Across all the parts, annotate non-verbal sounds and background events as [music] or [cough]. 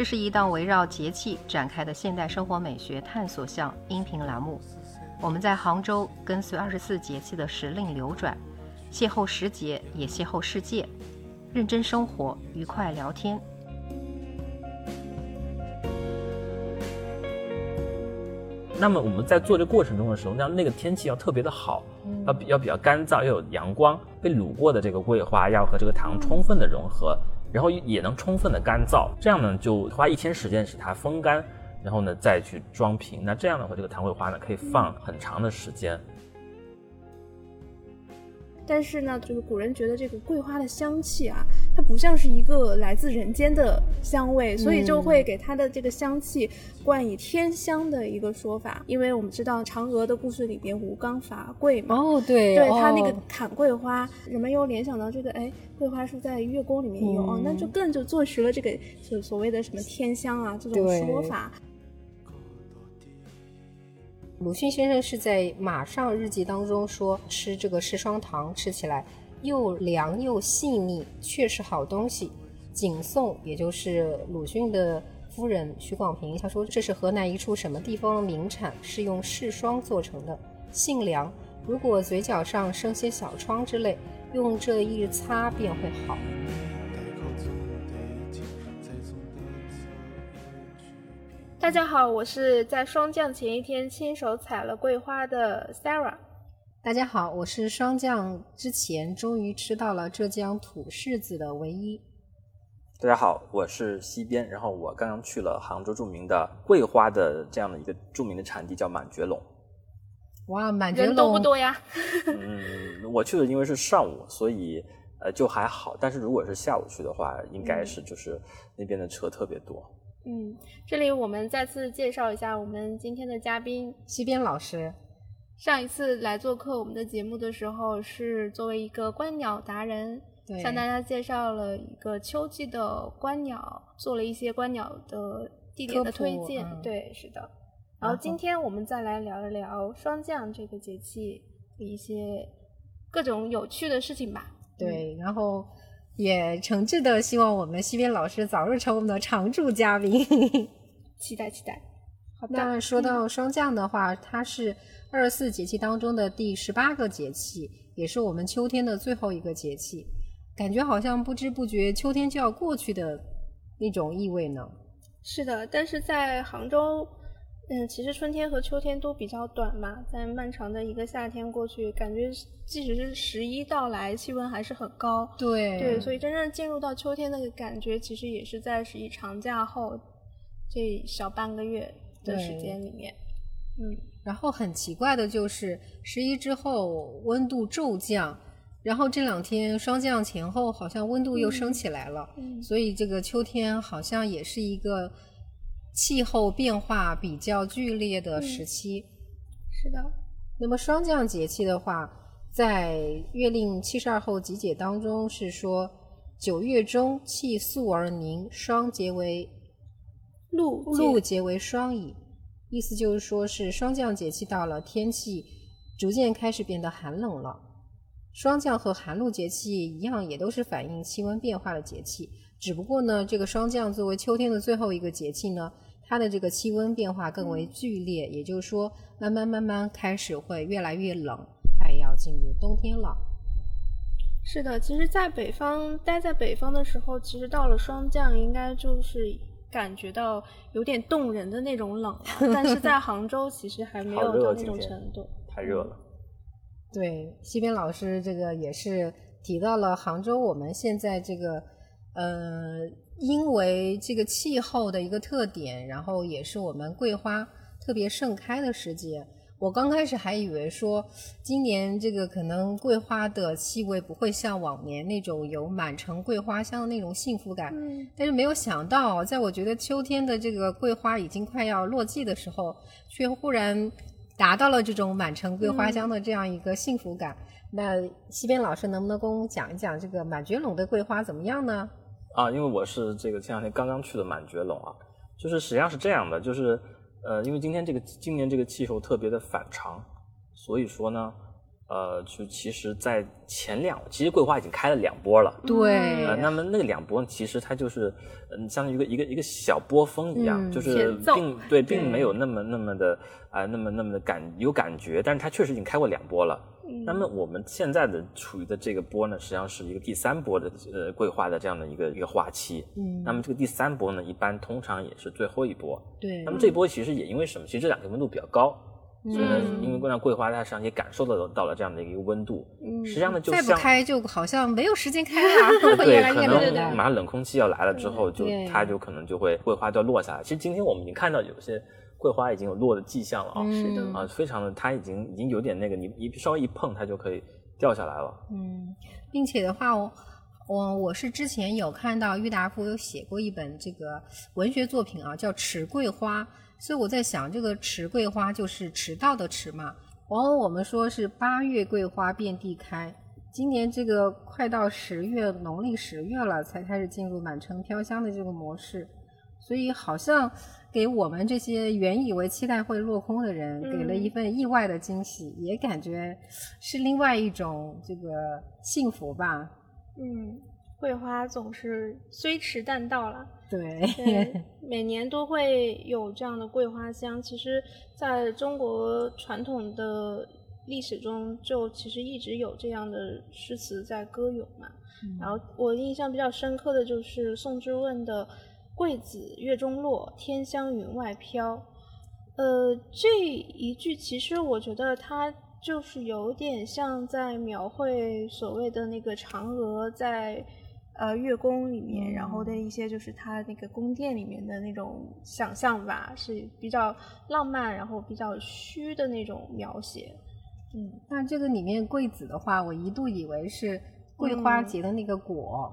这是一档围绕节气展开的现代生活美学探索项音频栏目。我们在杭州跟随二十四节气的时令流转，邂逅时节，也邂逅世界，认真生活，愉快聊天。那么我们在做这过程中的时候，那那个天气要特别的好，要比要比较干燥，要有阳光，被卤过的这个桂花要和这个糖充分的融合，然后也能充分的干燥，这样呢就花一天时间使它风干，然后呢再去装瓶。那这样的话，这个糖桂花呢可以放很长的时间。但是呢，就是古人觉得这个桂花的香气啊，它不像是一个来自人间的香味，所以就会给它的这个香气冠以天香的一个说法。因为我们知道嫦娥的故事里边吴刚伐桂嘛，哦对，对他那个砍桂花，人们又联想到这个，哎，桂花是在月宫里面有，哦，那就更就坐实了这个所所谓的什么天香啊这种说法。鲁迅先生是在《马上日记》当中说，吃这个石霜糖吃起来又凉又细腻，确是好东西。景颂，也就是鲁迅的夫人许广平，他说这是河南一处什么地方的名产，是用柿霜做成的，性凉。如果嘴角上生些小疮之类，用这一擦便会好。大家好，我是在霜降前一天亲手采了桂花的 Sarah。大家好，我是霜降之前终于吃到了浙江土柿子的唯一。大家好，我是西边，然后我刚刚去了杭州著名的桂花的这样的一个著名的产地叫满觉陇。哇，满觉陇人多不多呀？[laughs] [laughs] 嗯，我去的因为是上午，所以呃就还好。但是如果是下午去的话，应该是就是那边的车特别多。嗯，这里我们再次介绍一下我们今天的嘉宾西边老师。上一次来做客我们的节目的时候，是作为一个观鸟达人，向大家介绍了一个秋季的观鸟，做了一些观鸟的地点的推荐。对，是的。然后今天我们再来聊一聊霜降这个节气的一些各种有趣的事情吧。对，然后。也诚挚的希望我们西边老师早日成我们的常驻嘉宾，期 [laughs] 待期待。那说到霜降的话，它是二十四节气当中的第十八个节气，也是我们秋天的最后一个节气，感觉好像不知不觉秋天就要过去的那种意味呢。是的，但是在杭州。嗯，其实春天和秋天都比较短嘛，在漫长的一个夏天过去，感觉即使是十一到来，气温还是很高。对对，所以真正进入到秋天那个感觉，其实也是在十一长假后这小半个月的时间里面。嗯，然后很奇怪的就是十一之后温度骤降，然后这两天霜降前后好像温度又升起来了，所以这个秋天好像也是一个。气候变化比较剧烈的时期，是的。那么霜降节气的话，在《月令七十二候集解》当中是说：“九月中，气肃而凝，霜结为露，露结为霜矣。”意思就是说，是霜降节气到了，天气逐渐开始变得寒冷了。霜降和寒露节气一样，也都是反映气温变化的节气。只不过呢，这个霜降作为秋天的最后一个节气呢，它的这个气温变化更为剧烈，也就是说，慢慢慢慢开始会越来越冷，快要进入冬天了。是的，其实，在北方待在北方的时候，其实到了霜降，应该就是感觉到有点冻人的那种冷了。[laughs] 但是在杭州，其实还没有到那种程度，太热了。对，西边老师这个也是提到了杭州，我们现在这个。呃，因为这个气候的一个特点，然后也是我们桂花特别盛开的时节。我刚开始还以为说，今年这个可能桂花的气味不会像往年那种有满城桂花香的那种幸福感。嗯。但是没有想到，在我觉得秋天的这个桂花已经快要落季的时候，却忽然达到了这种满城桂花香的这样一个幸福感。那西边老师能不能跟我们讲一讲这个满觉陇的桂花怎么样呢？啊，因为我是这个前两天刚刚去的满觉陇啊，就是实际上是这样的，就是呃，因为今天这个今年这个气候特别的反常，所以说呢，呃，就其实，在前两，其实桂花已经开了两波了。对，呃，那么那个两波其实它就是，嗯，相当于一个一个一个小波峰一样，就是并对，并没有那么那么的啊，那么那么的感有感觉，但是它确实已经开过两波了。那么我们现在的处于的这个波呢，实际上是一个第三波的呃桂花的这样的一个一个花期。嗯，那么这个第三波呢，一般通常也是最后一波。对，那么这波其实也因为什么？其实这两天温度比较高。所以呢，因为让桂花它实际上也感受到了到了这样的一个温度，嗯实际上呢，就再不开就好像没有时间开 [laughs] 了，[laughs] 对，可能马上冷空气要来了之后，就它就可能就会桂花就要落下来。其实今天我们已经看到有些桂花已经有落的迹象了啊，是的啊，非常的，它已经已经有点那个，你一稍微一碰它就可以掉下来了。嗯，并且的话，我我我是之前有看到郁达夫有写过一本这个文学作品啊，叫《迟桂花》。所以我在想，这个迟桂花就是迟到的迟嘛。往往我们说是八月桂花遍地开，今年这个快到十月，农历十月了，才开始进入满城飘香的这个模式。所以好像给我们这些原以为期待会落空的人，给了一份意外的惊喜，也感觉是另外一种这个幸福吧。嗯，桂花总是虽迟但到了。对，每年都会有这样的桂花香。其实，在中国传统的历史中，就其实一直有这样的诗词在歌咏嘛。然后我印象比较深刻的就是宋之问的“桂子月中落，天香云外飘”。呃，这一句其实我觉得它就是有点像在描绘所谓的那个嫦娥在。呃，月宫里面，然后的一些就是他那个宫殿里面的那种想象吧，是比较浪漫，然后比较虚的那种描写。嗯，那这个里面桂子的话，我一度以为是桂花结的那个果。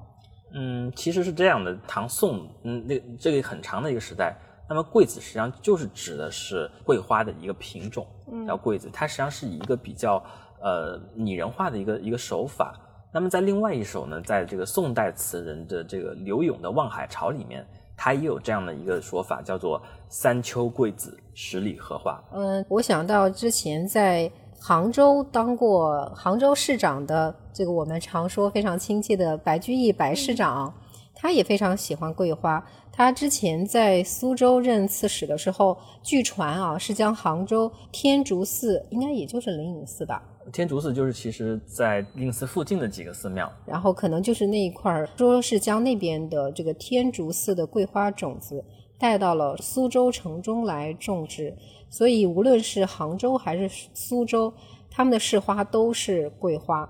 嗯，其实是这样的，唐宋，嗯，那这个很长的一个时代，那么桂子实际上就是指的是桂花的一个品种，叫桂子，它实际上是一个比较呃拟人化的一个一个手法。那么在另外一首呢，在这个宋代词人的这个柳永的《望海潮》里面，他也有这样的一个说法，叫做“三秋桂子，十里荷花”。嗯，我想到之前在杭州当过杭州市长的这个我们常说非常亲切的白居易白市长，他也非常喜欢桂花。他之前在苏州任刺史的时候，据传啊是将杭州天竺寺，应该也就是灵隐寺吧。天竺寺就是其实在灵寺附近的几个寺庙，然后可能就是那一块儿，说是将那边的这个天竺寺的桂花种子带到了苏州城中来种植，所以无论是杭州还是苏州，他们的市花都是桂花，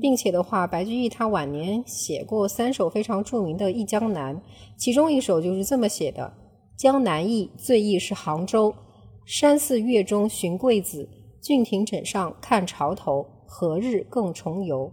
并且的话，白居易他晚年写过三首非常著名的《忆江南》，其中一首就是这么写的：“江南忆，最忆是杭州，山寺月中寻桂子。”郡亭枕上看潮头，何日更重游？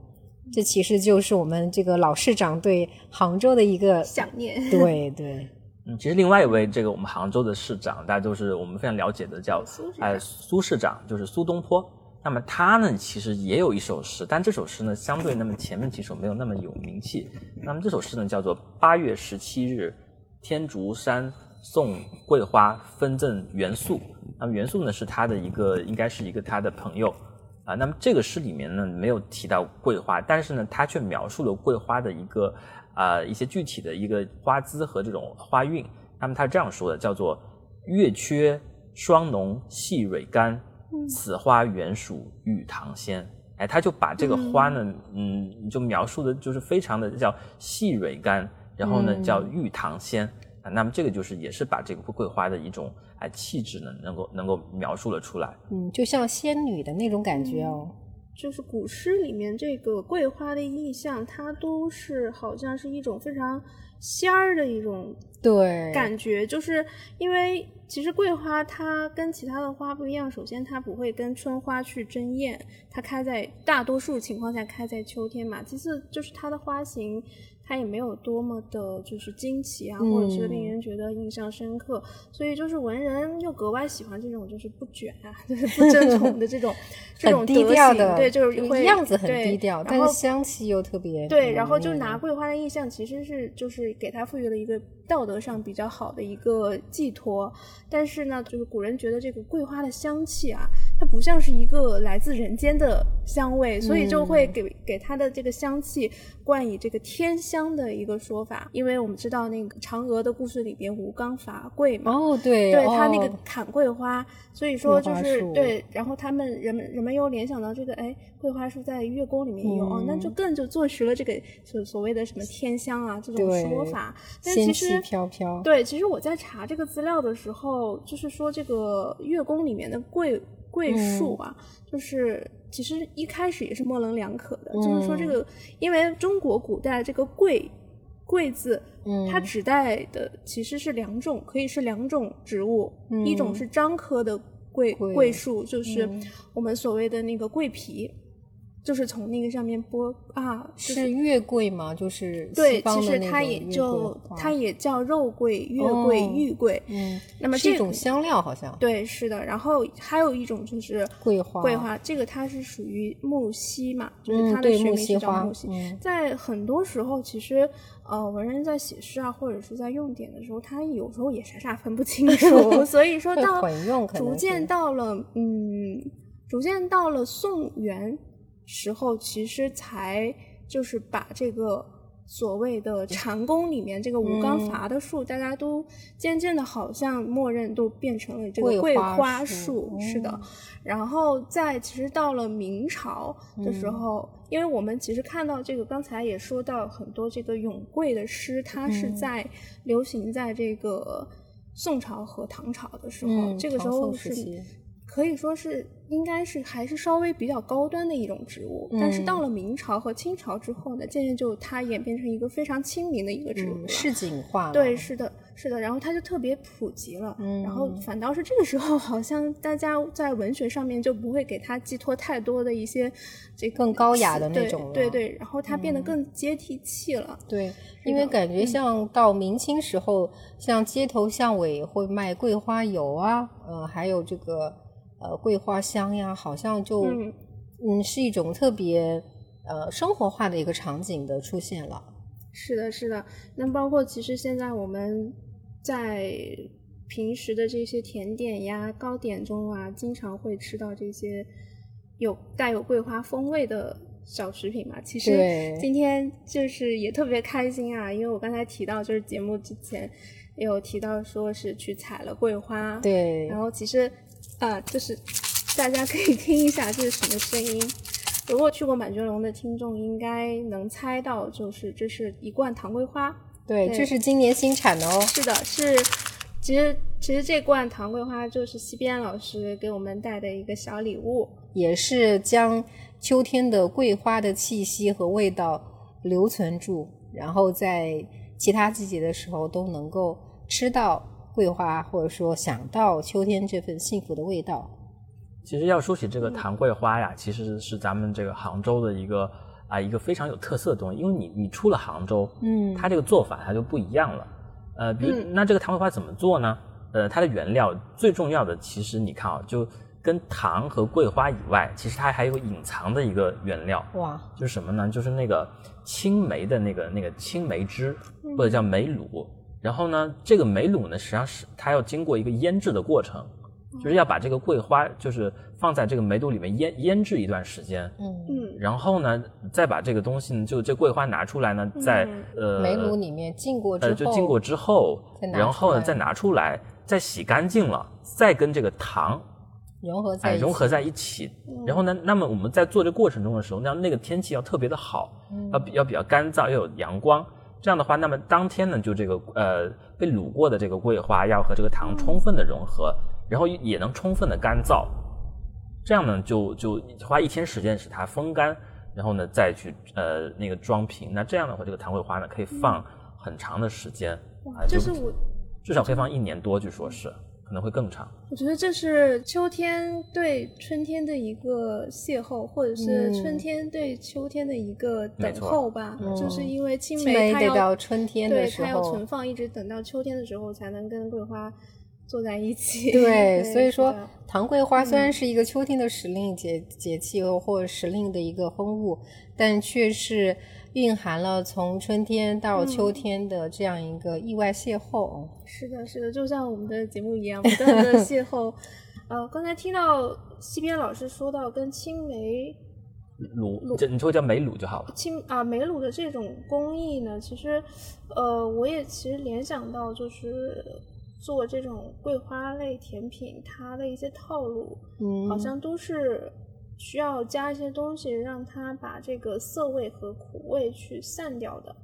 这其实就是我们这个老市长对杭州的一个想念。[laughs] 对对，嗯，其实另外一位这个我们杭州的市长，大家都是我们非常了解的，叫哎苏市长，就是苏东坡。那么他呢，其实也有一首诗，但这首诗呢，相对那么前面几首没有那么有名气。那么这首诗呢，叫做《八月十七日，天竺山送桂花分赠元素》。那么元素呢是他的一个，应该是一个他的朋友啊。那么这个诗里面呢没有提到桂花，但是呢他却描述了桂花的一个啊一些具体的一个花姿和这种花韵。那么他这样说的，叫做“月缺霜浓细蕊干，此花原属玉堂仙”。哎，他就把这个花呢，嗯，就描述的就是非常的叫细蕊干，然后呢叫玉堂仙啊。那么这个就是也是把这个桂花的一种。哎，气质呢，能够能够描述了出来，嗯，就像仙女的那种感觉哦。就是古诗里面这个桂花的意象，它都是好像是一种非常仙儿的一种对感觉，就是因为其实桂花它跟其他的花不一样，首先它不会跟春花去争艳，它开在大多数情况下开在秋天嘛。其次就是它的花型。它也没有多么的，就是惊奇啊，或者是令人觉得印象深刻，所以就是文人又格外喜欢这种就是不卷啊，[laughs] 就是不争宠的这种 [laughs] 这种低调的，对，就是会样子很低调，但是香气又特别对，然后就拿桂花的印象，其实是就是给它赋予了一个道德上比较好的一个寄托，但是呢，就是古人觉得这个桂花的香气啊，它不像是一个来自人间的香味，所以就会给给它的这个香气冠以这个天香的一个说法。因为我们知道那个嫦娥的故事里边吴刚伐桂嘛，哦对，对他那个砍桂花，所以说就是对，然后他们人们人们又联想到这个，哎，桂花树在月宫里面有，哦，那就更就坐实了这个所所谓的什么天香啊这种说法。但其实飘飘，对，其实我在查这个资料的时候，就是说这个月宫里面的桂。桂树啊，就是其实一开始也是模棱两可的，就是说这个，因为中国古代这个桂桂字，它指代的其实是两种，可以是两种植物，一种是樟科的桂桂树，就是我们所谓的那个桂皮。就是从那个上面剥啊，是月桂吗？就是对，其实它也就它也叫肉桂、月桂、玉桂。嗯，那么这种香料好像对，是的。然后还有一种就是桂花，桂花这个它是属于木犀嘛，就是它的学名是叫木犀。在很多时候，其实呃，文人在写诗啊，或者是在用典的时候，他有时候也傻傻分不清楚。[laughs] 所以说到逐渐到了嗯，逐渐到了宋元。时候其实才就是把这个所谓的禅宫里面这个吴刚伐的树，大家都渐渐的好像默认都变成了这个桂花树，是的。然后在其实到了明朝的时候，因为我们其实看到这个刚才也说到很多这个咏桂的诗，它是在流行在这个宋朝和唐朝的时候，这个时候是可以说是。应该是还是稍微比较高端的一种植物，但是到了明朝和清朝之后呢，渐渐就它演变成一个非常亲民的一个植物，市井化。对，是的，是的，然后它就特别普及了，然后反倒是这个时候，好像大家在文学上面就不会给它寄托太多的一些这更高雅的那种，对对，然后它变得更接地气了。对，因为感觉像到明清时候，像街头巷尾会卖桂花油啊，呃，还有这个。呃，桂花香呀，好像就嗯是一种特别呃生活化的一个场景的出现了。是的，是的。那包括其实现在我们在平时的这些甜点呀、糕点中啊，经常会吃到这些有带有桂花风味的小食品嘛。其实今天就是也特别开心啊，因为我刚才提到就是节目之前有提到说是去采了桂花，对，然后其实。啊，就是大家可以听一下这是什么声音。如果去过满觉陇的听众应该能猜到，就是这是一罐糖桂花。对，这是今年新产的哦。是的，是。其实其实这罐糖桂花就是西边老师给我们带的一个小礼物，也是将秋天的桂花的气息和味道留存住，然后在其他季节的时候都能够吃到。桂花，或者说想到秋天这份幸福的味道。其实要说起这个糖桂花呀，其实是咱们这个杭州的一个啊一个非常有特色的东西。因为你你出了杭州，嗯，它这个做法它就不一样了。呃，比如那这个糖桂花怎么做呢？呃，它的原料最重要的，其实你看啊，就跟糖和桂花以外，其实它还有隐藏的一个原料。哇，就是什么呢？就是那个青梅的那个那个青梅汁，或者叫梅卤。然后呢，这个梅卤呢，实际上是它要经过一个腌制的过程，就是要把这个桂花就是放在这个梅卤里面腌腌制一段时间。嗯嗯。然后呢，再把这个东西呢，就这桂花拿出来呢，在呃梅卤里面浸过之后，就浸过之后，然后呢再拿出来，再洗干净了，再跟这个糖融合在融合在一起。然后呢，那么我们在做这过程中的时候，那那个天气要特别的好，要要比较干燥，要有阳光。这样的话，那么当天呢，就这个呃被卤过的这个桂花要和这个糖充分的融合，然后也能充分的干燥，这样呢就就花一天时间使它风干，然后呢再去呃那个装瓶。那这样的话，这个糖桂花呢可以放很长的时间，就是我至少可以放一年多，据说是。可能会更长。我觉得这是秋天对春天的一个邂逅，或者是春天对秋天的一个等候吧。就是因为青梅它要春天对它要存放，一直等到秋天的时候才能跟桂花坐在一起。对，[laughs] 所以说糖桂花虽然是一个秋天的时令节节气或者时令的一个风物，但却是。蕴含了从春天到秋天的这样一个意外邂逅。是的，是的，就像我们的节目一样，[laughs] 不断的邂逅，呃，刚才听到西边老师说到跟青梅卤，这你说叫梅卤就好了。青啊梅卤的这种工艺呢，其实，呃，我也其实联想到就是做这种桂花类甜品，它的一些套路，嗯，好像都是需要加一些东西，让它把这个涩味和苦味去散掉的。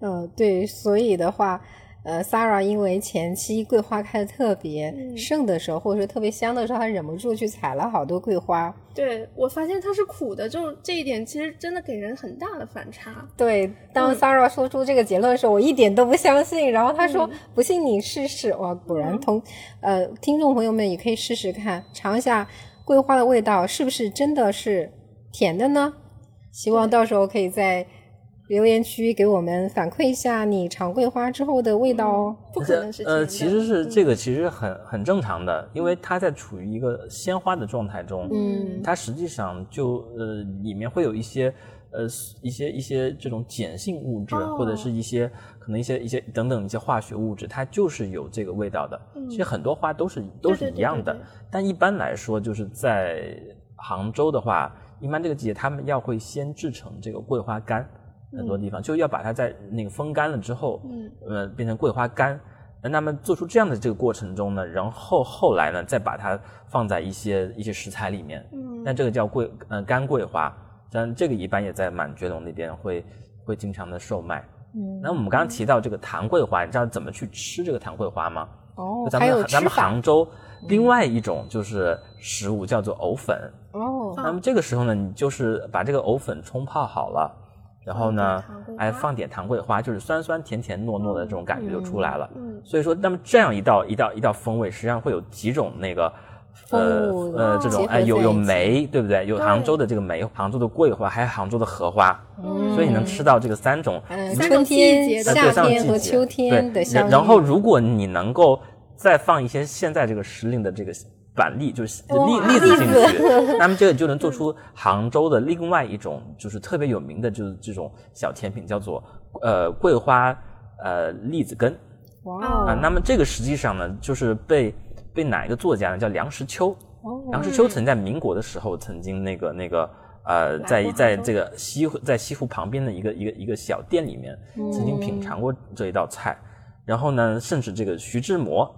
嗯，对，所以的话。呃，Sarah 因为前期桂花开的特别盛的时候，或者说特别香的时候，她忍不住去采了好多桂花。对我发现它是苦的，就这一点其实真的给人很大的反差。对，当 Sarah 说出这个结论的时候，我一点都不相信。然后她说：“不信你试试。”哇，果然同呃听众朋友们也可以试试看，尝一下桂花的味道是不是真的是甜的呢？希望到时候可以在。留言区给我们反馈一下你尝桂花之后的味道哦。不可能是呃，其实是这个，其实很很正常的，因为它在处于一个鲜花的状态中，嗯，它实际上就呃里面会有一些呃一些一些这种碱性物质，或者是一些可能一些一些等等一些化学物质，它就是有这个味道的。其实很多花都是都是一样的，但一般来说就是在杭州的话，一般这个季节他们要会先制成这个桂花干。很多地方就要把它在那个风干了之后，嗯，呃，变成桂花干。那么做出这样的这个过程中呢，然后后来呢，再把它放在一些一些食材里面，嗯，那这个叫桂呃干桂花，但这个一般也在满觉陇那边会会经常的售卖。嗯，那我们刚刚提到这个糖桂花，你知道怎么去吃这个糖桂花吗？哦，咱们咱们杭州另外一种就是食物叫做藕粉。哦，那么这个时候呢，你就是把这个藕粉冲泡好了。然后呢，哎，放点糖桂花，就是酸酸甜甜糯糯的这种感觉就出来了。嗯，所以说，那么这样一道一道一道风味，实际上会有几种那个，呃呃，这种哎，有有梅，对不对？有杭州的这个梅，杭州的桂花，还有杭州的荷花，所以你能吃到这个三种，春天、夏天和秋天的香。然后，如果你能够再放一些现在这个时令的这个。板栗就是栗栗子进去，那么这个就能做出杭州的另外一种就是特别有名的，就是这种小甜品，叫做呃桂花呃栗子羹。哇啊！那么这个实际上呢，就是被被哪一个作家呢？叫梁实秋。梁实秋曾在民国的时候，曾经那个那个呃，在在这个西在西湖旁边的一个一个一个小店里面，曾经品尝过这一道菜。然后呢，甚至这个徐志摩。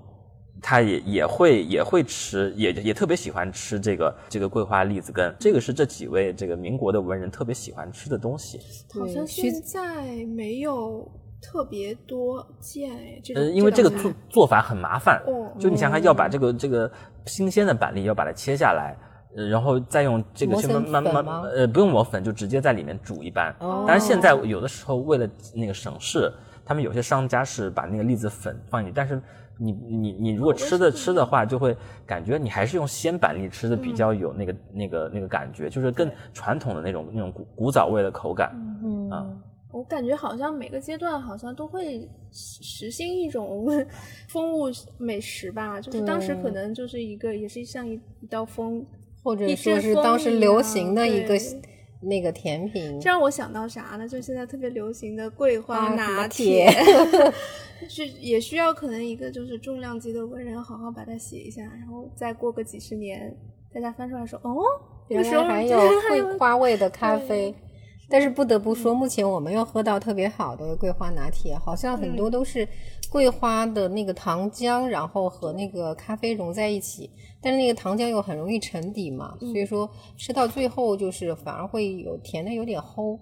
他也也会也会吃，也也特别喜欢吃这个这个桂花栗子羹，这个是这几位这个民国的文人特别喜欢吃的东西。好像现在没有特别多见哎，这呃，因为这个做做法很麻烦，哦，就你想想要把这个这个新鲜的板栗要把它切下来，然后再用这个去慢慢慢呃不用磨粉，就直接在里面煮一般。哦，当然现在有的时候为了那个省事，他们有些商家是把那个栗子粉放进去，但是。你你你如果吃的吃的话，就会感觉你还是用鲜板栗吃的比较有那个那个那个感觉，就是更传统的那种那种古古早味的口感。嗯啊，我感觉好像每个阶段好像都会实行一种风物美食吧，就是当时可能就是一个也是像一一道风，或者说是当时流行的一个。那个甜品，这让我想到啥呢？就现在特别流行的桂花拿铁，[laughs] 是也需要可能一个就是重量级的文人好好把它写一下，然后再过个几十年，大家翻出来说，哦，原来还有桂花味的咖啡。但是不得不说，目前我没有喝到特别好的桂花拿铁，好像很多都是桂花的那个糖浆，然后和那个咖啡融在一起。但是那个糖浆又很容易沉底嘛，所以说吃到最后就是反而会有甜的有点齁，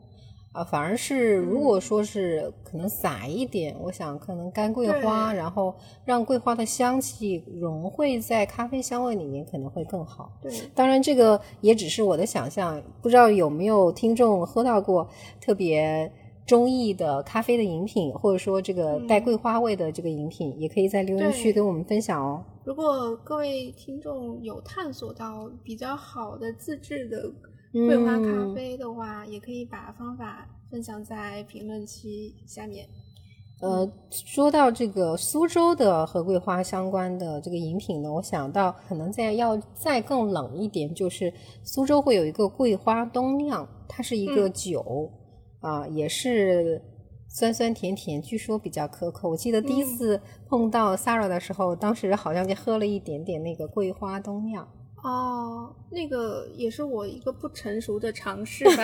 啊，反而是如果说是可能撒一点，我想可能干桂花，然后让桂花的香气融汇在咖啡香味里面，可能会更好。对，当然这个也只是我的想象，不知道有没有听众喝到过特别中意的咖啡的饮品，或者说这个带桂花味的这个饮品，也可以在留言区跟我们分享哦。如果各位听众有探索到比较好的自制的桂花咖啡的话，也可以把方法分享在评论区下面。呃，说到这个苏州的和桂花相关的这个饮品呢，我想到可能在要再更冷一点，就是苏州会有一个桂花冬酿，它是一个酒啊，也是。酸酸甜甜，据说比较可口。我记得第一次碰到 Sarah 的时候，当时好像就喝了一点点那个桂花冬酿。哦，那个也是我一个不成熟的尝试吧。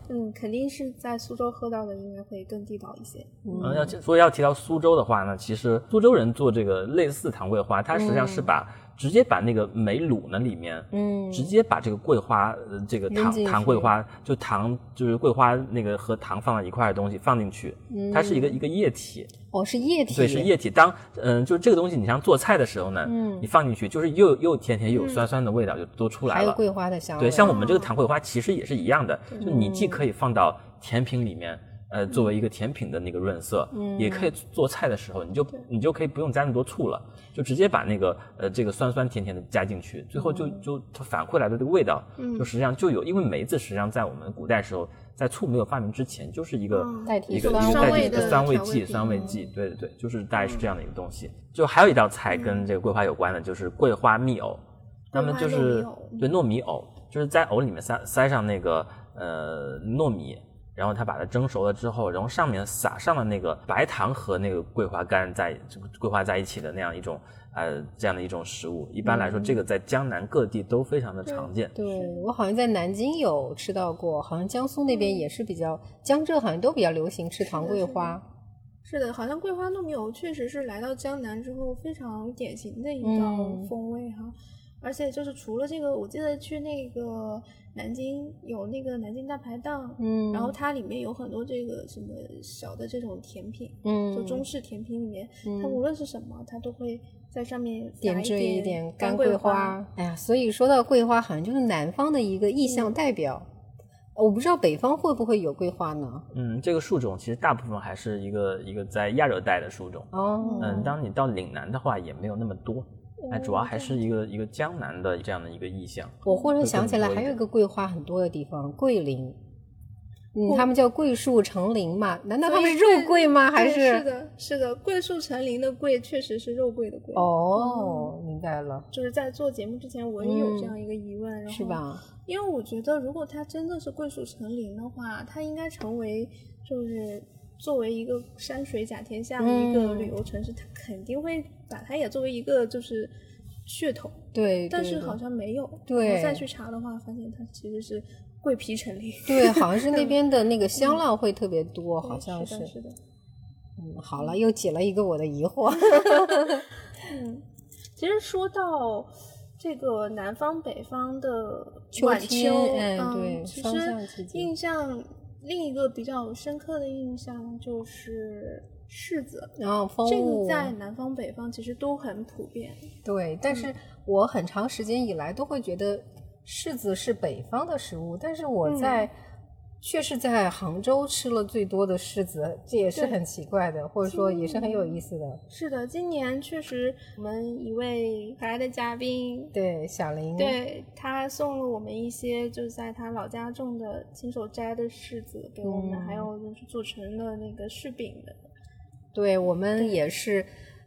[laughs] 嗯，肯定是在苏州喝到的，应该会更地道一些。嗯，要说要提到苏州的话呢，其实苏州人做这个类似糖桂花，它实际上是把。直接把那个梅卤呢里面，嗯，直接把这个桂花，呃，这个糖糖桂花，就糖就是桂花那个和糖放在一块的东西放进去，它是一个一个液体。哦，是液体。对，是液体。当嗯，就是这个东西，你像做菜的时候呢，嗯，你放进去，就是又又甜甜又有酸酸的味道就都出来了。还有桂花的香味。对，像我们这个糖桂花其实也是一样的，就你既可以放到甜品里面。呃，作为一个甜品的那个润色，嗯，也可以做菜的时候，你就你就可以不用加那么多醋了，就直接把那个呃这个酸酸甜甜的加进去，最后就就它反馈来的这个味道，嗯，就实际上就有，因为梅子实际上在我们古代时候，在醋没有发明之前，就是一个一个一个代替一个酸味剂，酸味剂，对对对，就是大概是这样的一个东西。就还有一道菜跟这个桂花有关的，就是桂花蜜藕，那么就是对糯米藕，就是在藕里面塞塞上那个呃糯米。然后他把它蒸熟了之后，然后上面撒上了那个白糖和那个桂花干在这个桂花在一起的那样一种呃这样的一种食物。一般来说，这个在江南各地都非常的常见。对我好像在南京有吃到过，好像江苏那边也是比较，江浙好像都比较流行吃糖桂花。是的，好像桂花糯米藕确实是来到江南之后非常典型的一道风味哈。而且就是除了这个，我记得去那个南京有那个南京大排档，嗯，然后它里面有很多这个什么小的这种甜品，嗯，就中式甜品里面，它无论是什么，它都会在上面点缀一点干桂花。哎呀，所以说到桂花，好像就是南方的一个意象代表。我不知道北方会不会有桂花呢？嗯，这个树种其实大部分还是一个一个在亚热带的树种。哦，嗯，当你到岭南的话，也没有那么多。哎，主要还是一个一个江南的这样的一个意象。我忽然想起来，还有一个桂花很多的地方，桂林。嗯，他们叫桂树成林嘛？难道他们肉桂吗？还是是的，是的，桂树成林的桂确实是肉桂的桂。哦，明白了。就是在做节目之前，我也有这样一个疑问，是吧？因为我觉得，如果它真的是桂树成林的话，它应该成为就是。作为一个山水甲天下的一个旅游城市，它肯定会把它也作为一个就是噱头。对，但是好像没有。对，我再去查的话，发现它其实是桂皮成林。对，好像是 [laughs] 那边的那个香料会特别多，好像是。是的。嗯，好了，又解了一个我的疑惑。[laughs] [laughs] 嗯，其实说到这个南方北方的晚秋，嗯，对，其实印象。另一个比较深刻的印象就是柿子，然后这个在南方北方其实都很普遍。对，但是我很长时间以来都会觉得柿子是北方的食物，但是我在。却是在杭州吃了最多的柿子，这也是很奇怪的，或者说也是很有意思的。是的，今年确实我们一位可爱的嘉宾，对小林，对他送了我们一些就是在他老家种的、亲手摘的柿子给我们，还有就是做成了那个柿饼的。对我们也是，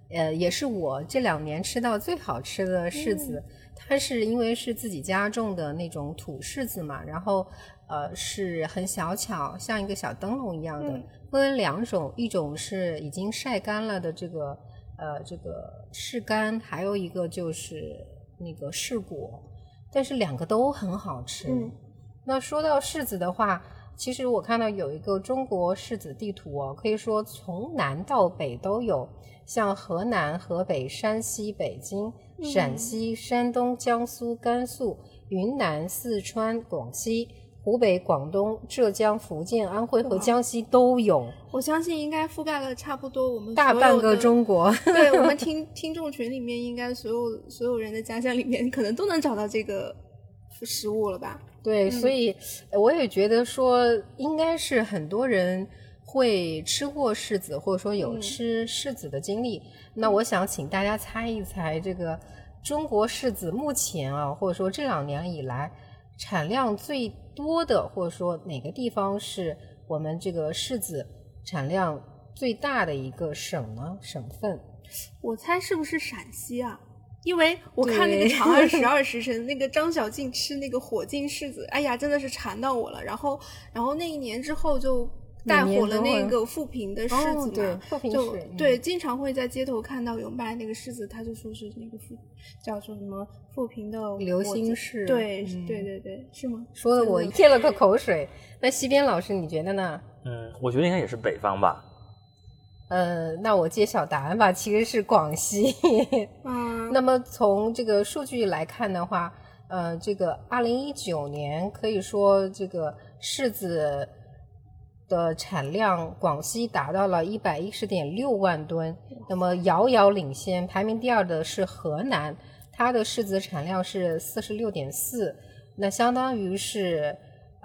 呃，也是我这两年吃到最好吃的柿子。它是因为是自己家种的那种土柿子嘛，然后。呃，是很小巧，像一个小灯笼一样的。分两种，一种是已经晒干了的这个呃这个柿干，还有一个就是那个柿果。但是两个都很好吃。那说到柿子的话，其实我看到有一个中国柿子地图哦，可以说从南到北都有，像河南、河北、山西、北京、陕西、山东、江苏、甘肃、云南、四川、广西。湖北、广东、浙江、福建、安徽和江西都有，我相信应该覆盖了差不多我们大半个中国。[laughs] 对 [laughs] 我们听听众群里面，应该所有所有人的家乡里面，可能都能找到这个食物了吧？对，所以我也觉得说，应该是很多人会吃过柿子，或者说有吃柿子的经历。那我想请大家猜一猜，这个中国柿子目前啊，或者说这两年以来产量最。多的，或者说哪个地方是我们这个柿子产量最大的一个省呢？省份？我猜是不是陕西啊？因为我看那个《长安十 [laughs] 二时辰》，那个张小敬吃那个火晶柿子，哎呀，真的是馋到我了。然后，然后那一年之后就带火了那个富平的柿子嘛，对，富平就对，经常会在街头看到有卖那个柿子，他就说是那个富叫做什么富平的流星柿，对，对对对，是吗？说的我咽了个口水。那西边老师你觉得呢？嗯，我觉得应该也是北方吧。呃，那我揭晓答案吧，其实是广西。[laughs] 嗯，那么从这个数据来看的话，呃，这个二零一九年可以说这个柿子的产量，广西达到了一百一十点六万吨，那么遥遥领先，排名第二的是河南，它的柿子产量是四十六点四，那相当于是。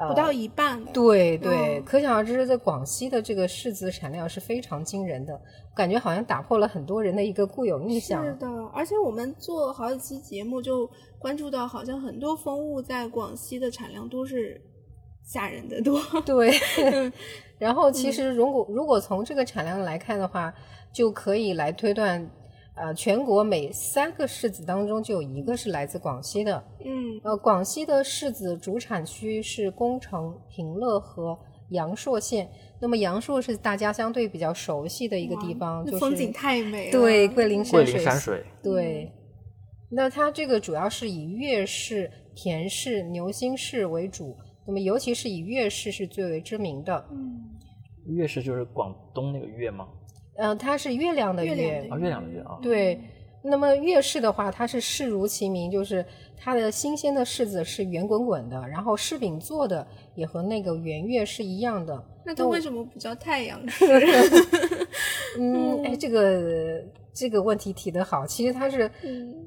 不到一半，对对，可想而知，在广西的这个柿子产量是非常惊人的，感觉好像打破了很多人的一个固有印象。是的，而且我们做好几期节目，就关注到，好像很多风物在广西的产量都是吓人的多。[laughs] 对，[laughs] 然后其实如果如果从这个产量来看的话，就可以来推断。呃，全国每三个柿子当中就有一个是来自广西的。嗯，呃，广西的柿子主产区是恭城、平乐和阳朔县。那么阳朔是大家相对比较熟悉的一个地方，就是风景太美了。对，桂林山水。山水。对，那它这个主要是以粤柿、甜柿、牛心柿为主。那么尤其是以粤柿是最为知名的。嗯，粤柿就是广东那个粤吗？嗯，它是月亮的月啊，月亮的月啊。对，那么月柿的话，它是柿如其名，就是它的新鲜的柿子是圆滚滚的，然后柿饼做的也和那个圆月是一样的。那它为什么不叫太阳 [laughs] 柿？嗯，哎，这个这个问题提得好，其实它是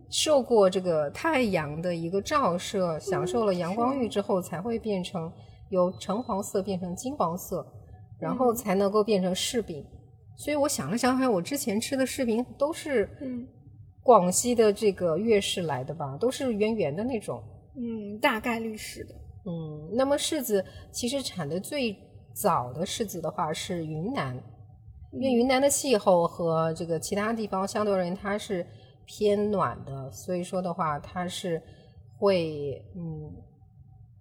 受过这个太阳的一个照射，享受了阳光浴之后，才会变成由橙黄色变成金黄色，然后才能够变成柿饼。所以我想了想，看我之前吃的柿饼都是广西的这个粤式来的吧，都是圆圆的那种。嗯，大概率是的。嗯，那么柿子其实产的最早的柿子的话是云南，因为云南的气候和这个其他地方相对而言它是偏暖的，所以说的话它是会嗯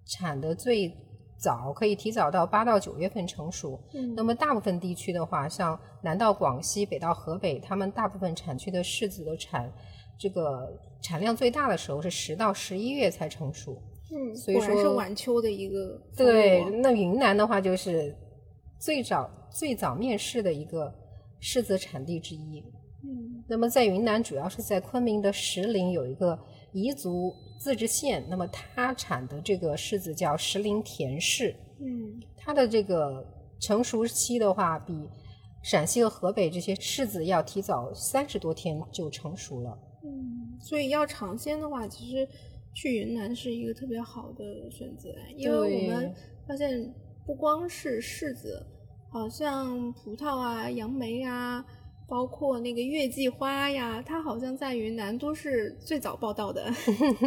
产的最。早可以提早到八到九月份成熟。嗯，那么大部分地区的话，像南到广西，北到河北，他们大部分产区的柿子的产，这个产量最大的时候是十到十一月才成熟。嗯，所以说是晚秋的一个。对，那云南的话就是最早最早面世的一个柿子产地之一。嗯，那么在云南，主要是在昆明的石林有一个彝族。自治县，那么它产的这个柿子叫石林甜柿，嗯，它的这个成熟期的话，比陕西和河北这些柿子要提早三十多天就成熟了。嗯，所以要尝鲜的话，其实去云南是一个特别好的选择，因为我们发现不光是柿子，好像葡萄啊、杨梅啊。包括那个月季花呀，它好像在云南都是最早报道的。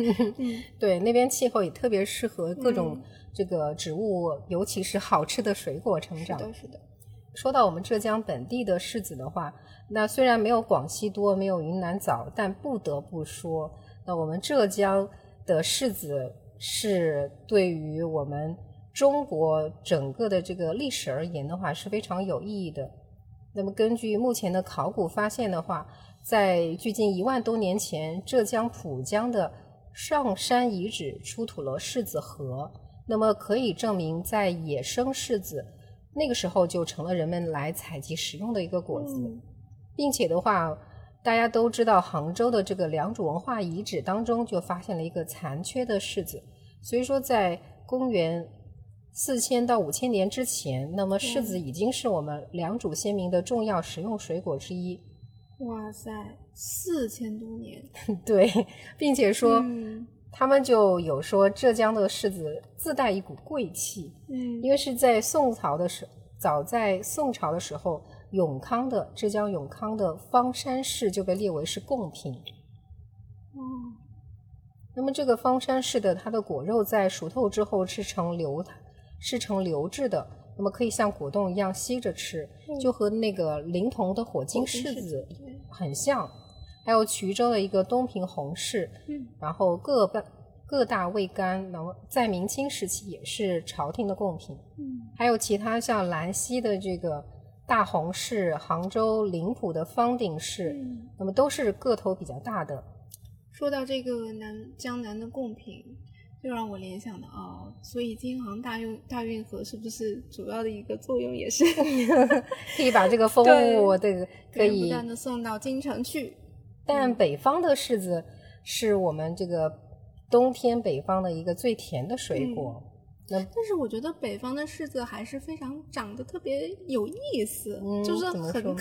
[laughs] 对，那边气候也特别适合各种这个植物，尤其是好吃的水果成长。是的，是的。说到我们浙江本地的柿子的话，那虽然没有广西多，没有云南早，但不得不说，那我们浙江的柿子是对于我们中国整个的这个历史而言的话是非常有意义的。那么，根据目前的考古发现的话，在距今一万多年前，浙江浦江的上山遗址出土了柿子核。那么，可以证明，在野生柿子那个时候就成了人们来采集食用的一个果子，并且的话，大家都知道，杭州的这个良渚文化遗址当中就发现了一个残缺的柿子。所以说，在公元。四千到五千年之前，那么柿子已经是我们良渚先民的重要食用水果之一。哇塞，四千多年！[laughs] 对，并且说他们就有说浙江的柿子自带一股贵气。嗯，因为是在宋朝的时，早在宋朝的时候，永康的浙江永康的方山柿就被列为是贡品。哦，那么这个方山柿的它的果肉在熟透之后是呈流是呈流质的，那么可以像果冻一样吸着吃，就和那个临潼的火晶柿子很像。还有衢州的一个东平红柿，嗯，然后各半各大味干，然后在明清时期也是朝廷的贡品。嗯，还有其他像兰溪的这个大红柿、杭州临浦的方鼎柿，嗯那么都是个头比较大的。说到这个南江南的贡品，就让我联想到哦，所以京杭大运大运河是不是主要的一个作用也是 [laughs] 可以把这个风物这个可以不断的送到京城去？但北方的柿子是我们这个冬天北方的一个最甜的水果。那但是我觉得北方的柿子还是非常长得特别有意思，嗯就是很，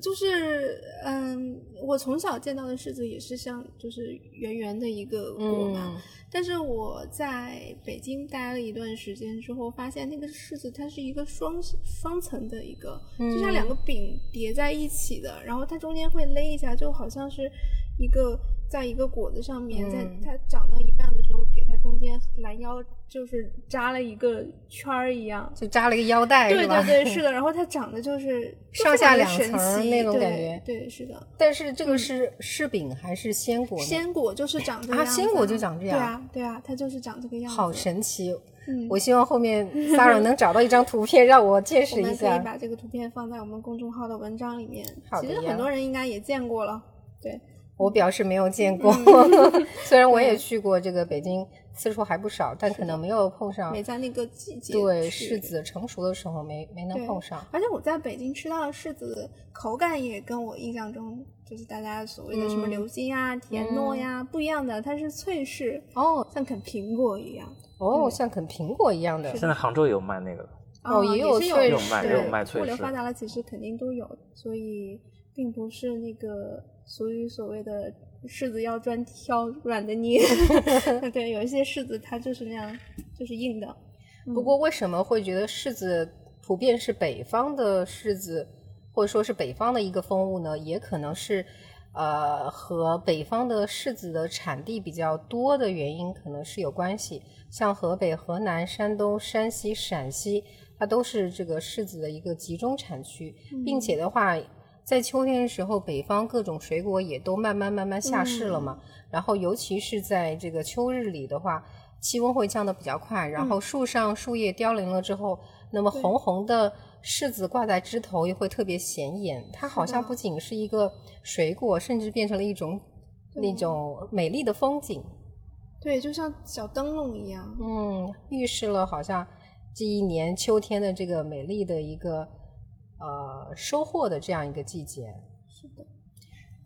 就是嗯，我从小见到的柿子也是像就是圆圆的一个果嘛，嗯。但是我在北京待了一段时间之后，发现那个柿子它是一个双双层的一个，嗯就像两个饼叠在一起的，然后它中间会勒一下，就好像是一个在一个果子上面，嗯在它长到一半的时候，给它中间拦腰就是扎了一个圈儿一样。就扎了一个腰带，对？对对，是的，[laughs] 然后它长得就是上下两层那种感觉对，是的。但是这个是柿饼还是鲜果？鲜果就是长这样子鲜果就长这样对啊，对啊，它就是长这个样子。好神奇！嗯我希望后面 [laughs] Sarah 能找到一张图片让我见识一们可以。把这个图片放在我们公众号的文章里面。好的呀其实很多人应该也见过了。对，我表示没有见过，嗯 [laughs] [laughs] 虽然我也去过这个北京次数还不少，但可能没有碰上没在那个季节对柿子成熟的时候没没能碰上。而且我在北京吃到的柿子口感也跟我印象中就是大家所谓的什么嗯流心啊、甜糯呀、不一样的，它是脆柿，哦像啃苹果一样。哦，像啃苹果一样的。现在杭州也有卖那个的，哦也有是有脆有卖对有卖脆物流发达了，其实肯定都有，所以并不是那个俗语所谓的柿子要专挑软的捏。[laughs] [laughs] 对，有一些柿子它就是那样，就是硬的。不过为什么会觉得柿子普遍是北方的柿子，或者说是北方的一个风物呢？也可能是，呃，和北方的柿子的产地比较多的原因可能是有关系。像河北、河南、山东、山西、陕西，它都是这个柿子的一个集中产区，并且的话。在秋天的时候，北方各种水果也都慢慢慢慢下市了嘛。然后，尤其是在这个秋日里的话，气温会降得比较快，然后树上树叶凋零了之后，那么红红的柿子挂在枝头也会特别显眼。它好像不仅是一个水果，甚至变成了一种那种美丽的风景。对，就像小灯笼一样。嗯，预示了好像这一年秋天的这个美丽的一个呃收获的这样一个季节。是的。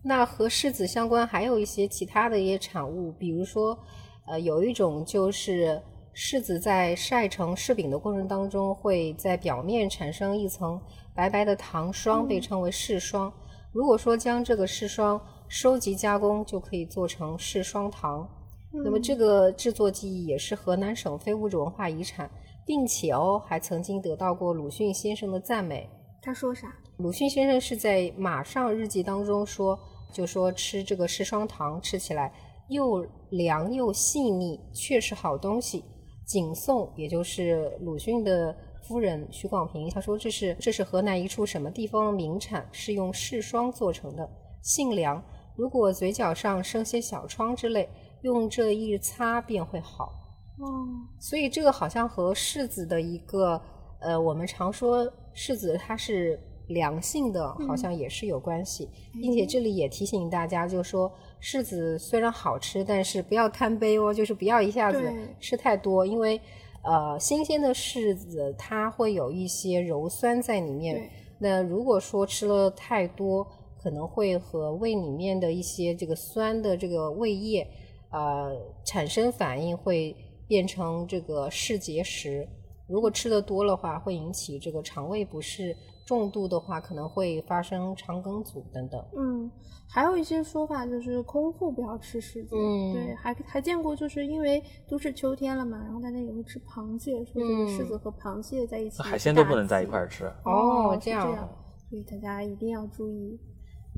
那和柿子相关还有一些其他的一些产物，比如说，呃，有一种就是柿子在晒成柿饼的过程当中，会在表面产生一层白白的糖霜，被称为柿霜。如果说将这个柿霜收集加工，就可以做成柿霜糖。那么这个制作技艺也是河南省非物质文化遗产，并且哦还曾经得到过鲁迅先生的赞美。他说啥？鲁迅先生是在《马上日记》当中说，就说吃这个柿霜糖吃起来又凉又细腻，确是好东西。景颂，也就是鲁迅的夫人许广平，他说这是这是河南一处什么地方的名产，是用柿霜做成的，性凉。如果嘴角上生些小疮之类，用这一擦便会好。哦，所以这个好像和柿子的一个呃，我们常说柿子它是凉性的，好像也是有关系，并且这里也提醒大家，就是说柿子虽然好吃，但是不要贪杯哦，就是不要一下子吃太多，因为呃，新鲜的柿子它会有一些鞣酸在里面，那如果说吃了太多，可能会和胃里面的一些这个酸的这个胃液，呃，产生反应，会变成这个柿结石。如果吃的多的话，会引起这个肠胃不适；重度的话，可能会发生肠梗阻等等。嗯，还有一些说法就是空腹不要吃柿子。嗯对，还还见过，就是因为都是秋天了嘛，然后大家也会吃螃蟹，说这个柿嗯子和螃蟹在一起，海鲜都不能在一块儿。吃。哦，是这样，所以大家一定要注意。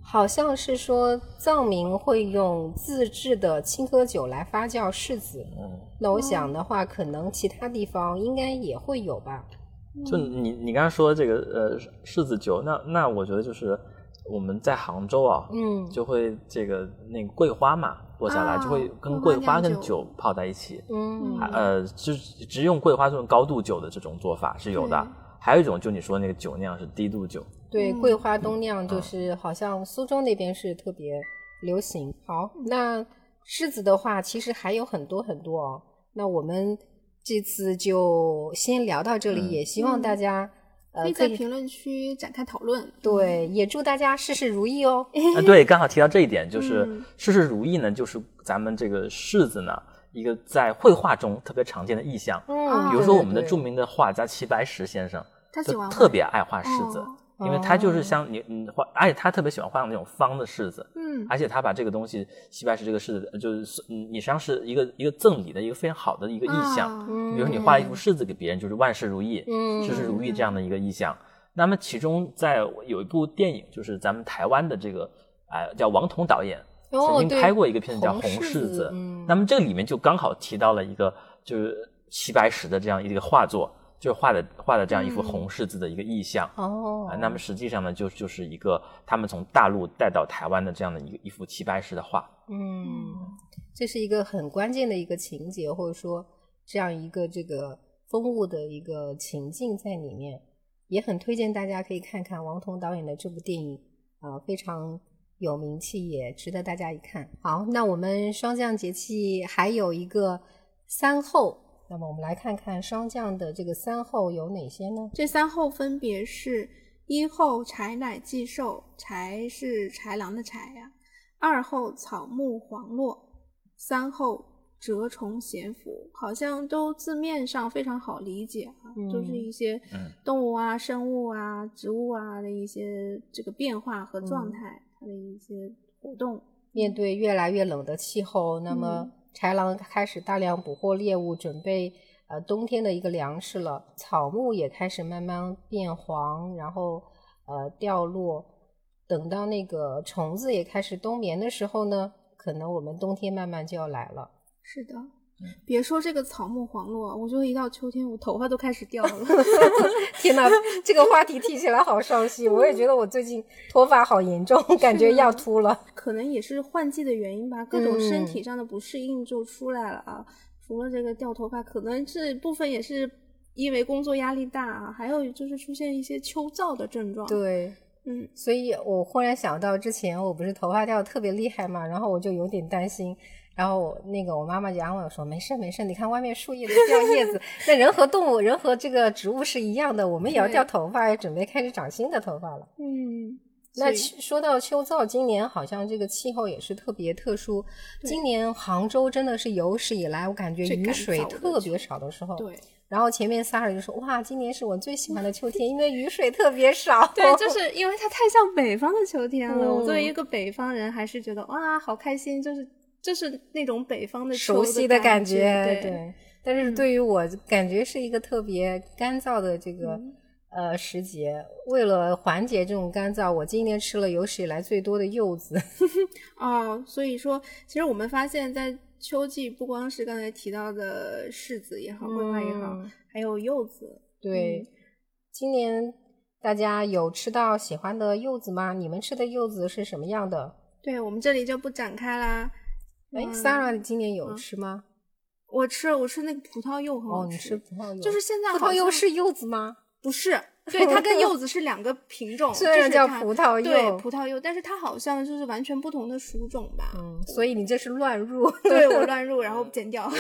好像是说藏民会用自制的青稞酒来发酵柿子。嗯，那我想的话，可能其他地方应该也会有吧。就你你刚刚说这个呃柿子酒，那那我觉得就是我们在杭州啊，嗯就会这个那个桂花嘛落下来，啊就会跟桂桂花跟酒酒泡在一起。嗯还呃，就是只用桂花这种高度酒的这种做法是有的。还有一种，就你说那个酒酿是低度酒，对，嗯桂花冬酿就是好像苏州那边是特别流行。好，那柿子的话，其实还有很多很多哦。那我们这次就先聊到这里，嗯也希望大家、可呃可以以在评论区展开讨论。对，也祝大家事事如意哦。啊，对，刚好提到这一点，就是嗯事事如意呢，就是咱们这个柿子呢，一个在绘画中特别常见的意象。嗯比如说我们的著名名的画家齐白石先生，他喜欢特别爱画柿子，哦因为他就是像你你画，而且他特别喜欢画那种方的柿子，嗯而且他把这个东西，齐白石这个柿子，就是嗯，你实际上是一个一个赠礼的一个非常好的一个意象。啊比如说你画一幅柿子给别人，就是万事如意、嗯事事如意这样的一个意象。那么其中在有一部电影，就是咱们台湾的这个哎、叫王彤导演曾经拍过一个片子叫《红红柿柿子子》，嗯那么这个里面就刚好提到了一个就是齐白石的这样一个画作，就画的画的这样一幅嗯红柿子的一个意象。哦啊，那么实际上呢，就就是一个他们从大陆带到台湾的这样的一个一幅齐白石的画。嗯，这是一个很关键的一个情节，或者说这样一个这个风物的一个情境在里面，也很推荐大家可以看看王彤导演的这部电影，啊、非常有名气，也值得大家一看。好，那我们霜降节气还有一个三候，那么我们来看看霜降的这个三候有哪些呢？这三候分别是：一候豺乃祭寿，豺是豺狼的豺呀；二候草木黄落，三候蛰虫咸伏。好像都字面上非常好理解啊，嗯就是一些嗯动物啊、生物啊、植物啊的一些这个变化和状嗯态，它的一些活动。面对越来越冷的气候，那么嗯豺狼开始大量捕获猎物，准备呃冬天的一个粮食了。草木也开始慢慢变黄，然后呃掉落。等到那个虫子也开始冬眠的时候呢，可能我们冬天慢慢就要来了。是的，别说这个草木黄落，我觉得一到秋天，我头发都开始掉了。[laughs] [laughs] 天哪，这个话题提起来好伤心。我也觉得我最近脱发好严重，感觉要秃了。可能也是换季的原因吧，各种身嗯体上的不适应就出来了啊。除了这个掉头发，可能是部分也是因为工作压力大啊，还有就是出现一些秋燥的症状。，对，嗯，所以我忽然想到之前我不是头发掉的特别厉害嘛，然后我就有点担心。然后我那个我妈妈就安慰我说：“没事没事，你看外面树叶都掉叶子，那人和动物、人和这个植物是一样的，我们也要掉头发，也准备开始长新的头发了。”嗯，那说到秋燥，今年好像这个气候也是特别特殊。今年杭州真的是有史以来我感觉雨水特别少的时候。对然后前面仨人就说：“哇，今年是我最喜欢的秋天，[laughs] 因为雨水特别少。”对，就 [laughs] 是因为它太像北方的秋天了。我作为嗯一个北方人，还是觉得哇，好开心，就是就是那种北方的秋熟悉的感觉，对。但是嗯对于我，感觉是一个特别干燥的这个、嗯呃时节。为了缓解这种干燥，我今年吃了有史以来最多的柚子。[laughs] 哦，所以说，其实我们发现，在秋季，不光是刚才提到的柿子也好，桂花也好，嗯还有柚子。对，嗯今年大家有吃到喜欢的柚子吗？你们吃的柚子是什么样的？对，我们这里就不展开啦。哎嗯，Sarah 你今年有嗯吃吗？我吃，我吃那个葡萄柚很好哦，你吃葡萄柚，就是现在葡萄柚是柚子吗？不是？对，它跟柚子是两个品种，[laughs] 虽然叫就是它葡萄柚对葡萄柚，但是它好像就是完全不同的属种吧？嗯，所以你这是乱入。[laughs] 对我 [laughs] 乱入，然后剪掉。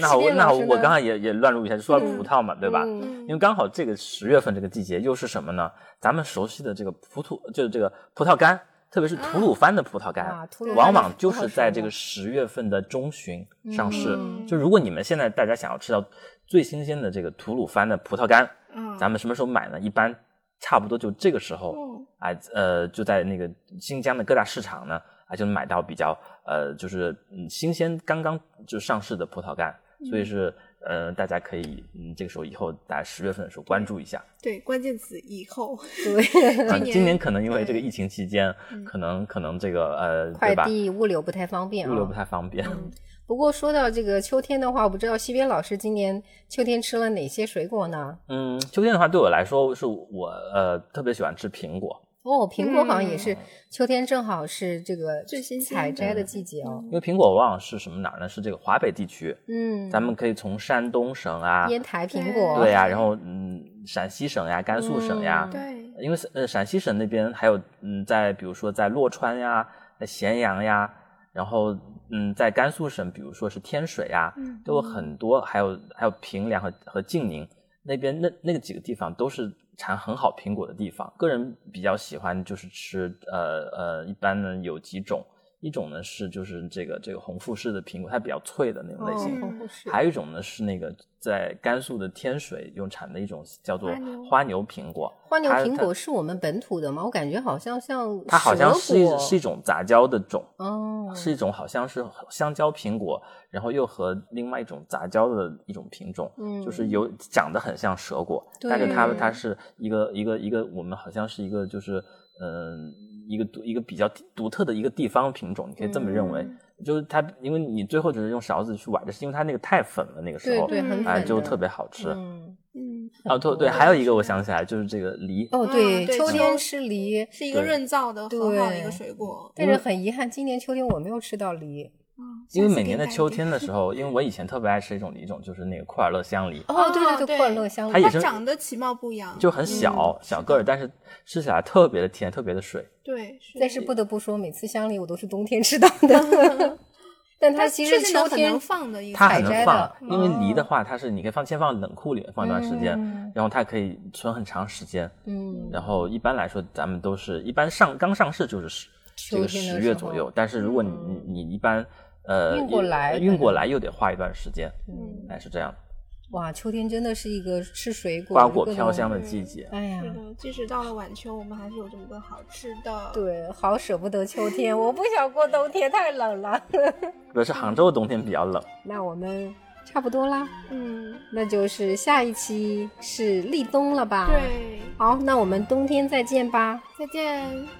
那我那边老师呢我刚才也也乱入一下，就说到葡萄嘛，对吧？嗯因为刚好这个十月份这个季节又是什么呢？咱们熟悉的这个葡萄，就是这个葡萄干，特别是吐鲁番的葡萄干，往往就是在这个十月份的中旬上市。嗯。就如果你们现在大家想要吃到最新鲜的这个吐鲁番的葡萄干，嗯，咱们什么时候买呢？一般差不多就这个时候，嗯。啊，呃，就在那个新疆的各大市场呢，啊，就能买到比较呃，就是嗯新鲜刚刚就上市的葡萄干，所以是呃，大家可以嗯这个时候以后大家十月份的时候关注一下。对，关键词以后。对，[laughs] 啊，今年今年可能因为这个疫情期间，可能可能这个呃，快递物流不太方便啊。物流不太方便。[laughs] 不过说到这个秋天的话，我不知道西边老师今年秋天吃了哪些水果呢？嗯，秋天的话，对我来说是我呃特别喜欢吃苹果。哦，苹果好像也是秋天，正好是这个最新采摘的季节哦。因为苹果往往是什么哪儿呢？是这个华北地区，嗯，咱们可以从山东省啊，烟台苹果，对呀、然后嗯，陕西省呀、甘肃省呀，嗯对，因为呃陕西省那边还有嗯，在比如说在洛川呀、在咸阳呀，然后嗯，在甘肃省，比如说是天水呀，嗯都有很多，还有还有平凉和和晋宁那边那那个几个地方都是产很好苹果的地方。个人比较喜欢就是吃呃呃，一般呢有几种，一种呢是就是这个这个红富士的苹果，它比较脆的那种类型。哦，红富士还有一种呢是那个在甘肃的天水用产的一种叫做花牛苹果。花牛苹果是我们本土的吗？我感觉好像像它好像是一是一种杂交的种，哦，是一种好像是香蕉苹果，然后又和另外一种杂交的一种品种，嗯就是有长得很像蛇果，对但是它它是一个一个一个我们好像是一个就是嗯、一个独一个比较独特的一个地方品种，你可以这么认为。嗯就是它，因为你最后只是用勺子去崴这，是因为它那个太粉了，那个时候，对对，很哎，粉的就特别好吃。嗯，嗯，哦，对对，还有一个我想起来，就是这个梨，哦，啊对，秋秋天吃梨，是一个润燥的很好的一个水果。但是很遗憾，今年秋天我没有吃到梨。嗯因为每年的秋天的时候，因为我以前特别爱吃一种梨种，就是那个库尔勒香梨，哦，对对对库尔勒香梨，它它也是长得其貌不扬，就很小、小个儿，但是吃起来特别的甜，特别的水。对，但是不得不说，每次香梨我都是冬天吃到的。[laughs] [laughs] 但它其实秋天很能放的一个它很能放，因为梨的话，它是你可以放先放冷库里面放一段时间，嗯。然后它可以存很长时间。嗯，然后一般来说，咱们都是一般上刚上市就是十这个十月左右，但是如果你你你一般呃运过来运过来又得花一段时间，嗯哎是这样，哇，秋天真的是一个吃水果、瓜果飘香的季节。哎呀是，的，即使到了晚秋，我们还是有这么多好吃的。，对，好舍不得秋天，我不想过冬天，太冷了。[laughs] 主要是杭州的冬天比较冷。那我们差不多啦，嗯，那就是下一期是立冬了吧？，对，好，那我们冬天再见吧。再见。